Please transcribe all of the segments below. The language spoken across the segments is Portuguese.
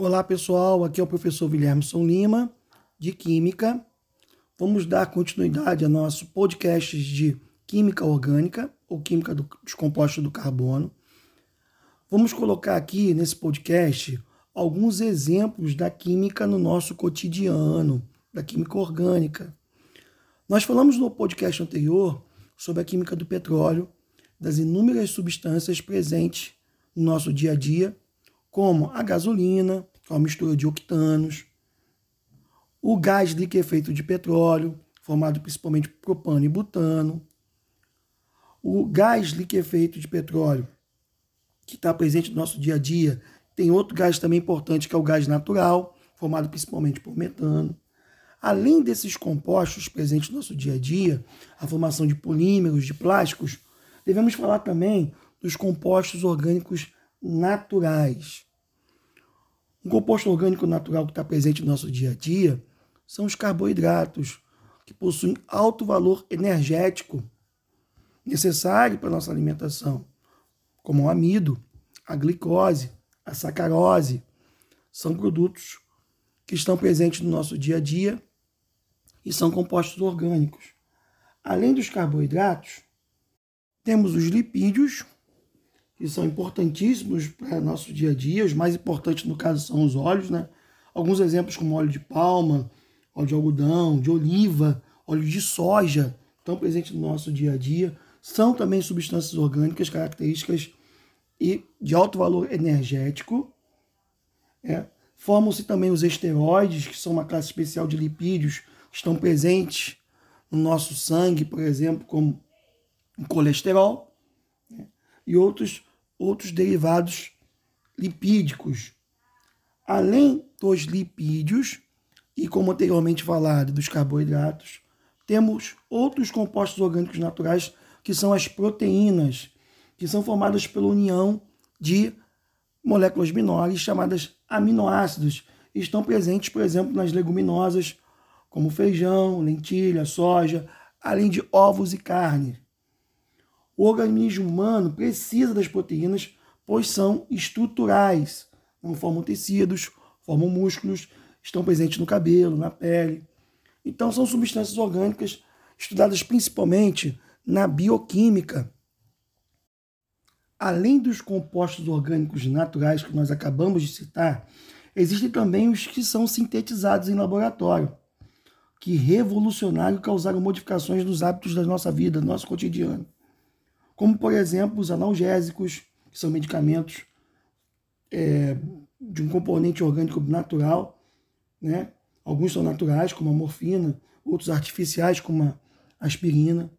Olá pessoal, aqui é o professor Guilhermeson Lima, de Química. Vamos dar continuidade a nosso podcast de Química Orgânica, ou Química dos Compostos do Carbono. Vamos colocar aqui nesse podcast alguns exemplos da química no nosso cotidiano, da química orgânica. Nós falamos no podcast anterior sobre a química do petróleo, das inúmeras substâncias presentes no nosso dia a dia como a gasolina, que é uma mistura de octanos, o gás liquefeito de petróleo, formado principalmente por propano e butano, o gás liquefeito de petróleo, que está presente no nosso dia a dia, tem outro gás também importante, que é o gás natural, formado principalmente por metano. Além desses compostos presentes no nosso dia a dia, a formação de polímeros, de plásticos, devemos falar também dos compostos orgânicos naturais. Um composto orgânico natural que está presente no nosso dia a dia são os carboidratos, que possuem alto valor energético necessário para a nossa alimentação, como o amido, a glicose, a sacarose. São produtos que estão presentes no nosso dia a dia e são compostos orgânicos. Além dos carboidratos, temos os lipídios, que são importantíssimos para nosso dia a dia. Os mais importantes, no caso, são os óleos, né? Alguns exemplos como óleo de palma, óleo de algodão, de oliva, óleo de soja, estão presentes no nosso dia a dia. São também substâncias orgânicas, características e de alto valor energético. É. Formam-se também os esteroides, que são uma classe especial de lipídios, que estão presentes no nosso sangue, por exemplo, como colesterol, né? e outros outros derivados lipídicos. Além dos lipídios, e como anteriormente falado, dos carboidratos, temos outros compostos orgânicos naturais que são as proteínas, que são formadas pela união de moléculas menores chamadas aminoácidos. Estão presentes, por exemplo, nas leguminosas, como feijão, lentilha, soja, além de ovos e carne. O organismo humano precisa das proteínas, pois são estruturais, não formam tecidos, formam músculos, estão presentes no cabelo, na pele. Então, são substâncias orgânicas estudadas principalmente na bioquímica. Além dos compostos orgânicos naturais que nós acabamos de citar, existem também os que são sintetizados em laboratório, que revolucionaram e causaram modificações nos hábitos da nossa vida, do nosso cotidiano como por exemplo os analgésicos, que são medicamentos é, de um componente orgânico natural, né? Alguns são naturais, como a morfina, outros artificiais, como a aspirina.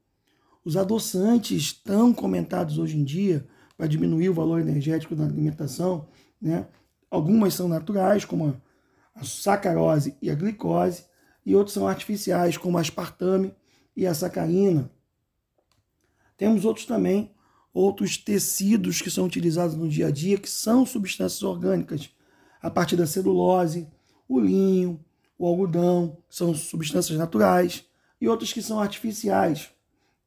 Os adoçantes tão comentados hoje em dia para diminuir o valor energético da alimentação, né? Algumas são naturais, como a sacarose e a glicose, e outros são artificiais, como a aspartame e a sacarina. Temos outros também, outros tecidos que são utilizados no dia a dia, que são substâncias orgânicas, a partir da celulose, o linho, o algodão, são substâncias naturais, e outros que são artificiais,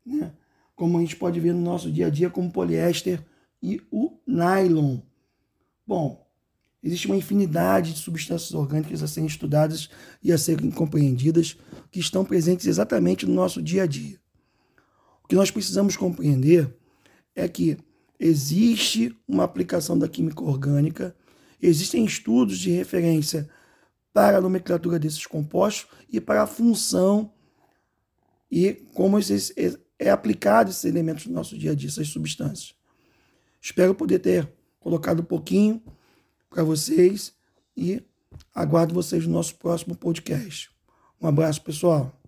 né? como a gente pode ver no nosso dia a dia, como poliéster e o nylon. Bom, existe uma infinidade de substâncias orgânicas a serem estudadas e a serem compreendidas que estão presentes exatamente no nosso dia a dia que nós precisamos compreender é que existe uma aplicação da química orgânica, existem estudos de referência para a nomenclatura desses compostos e para a função e como esses, é aplicado esses elementos no nosso dia a dia, essas substâncias. Espero poder ter colocado um pouquinho para vocês e aguardo vocês no nosso próximo podcast. Um abraço, pessoal.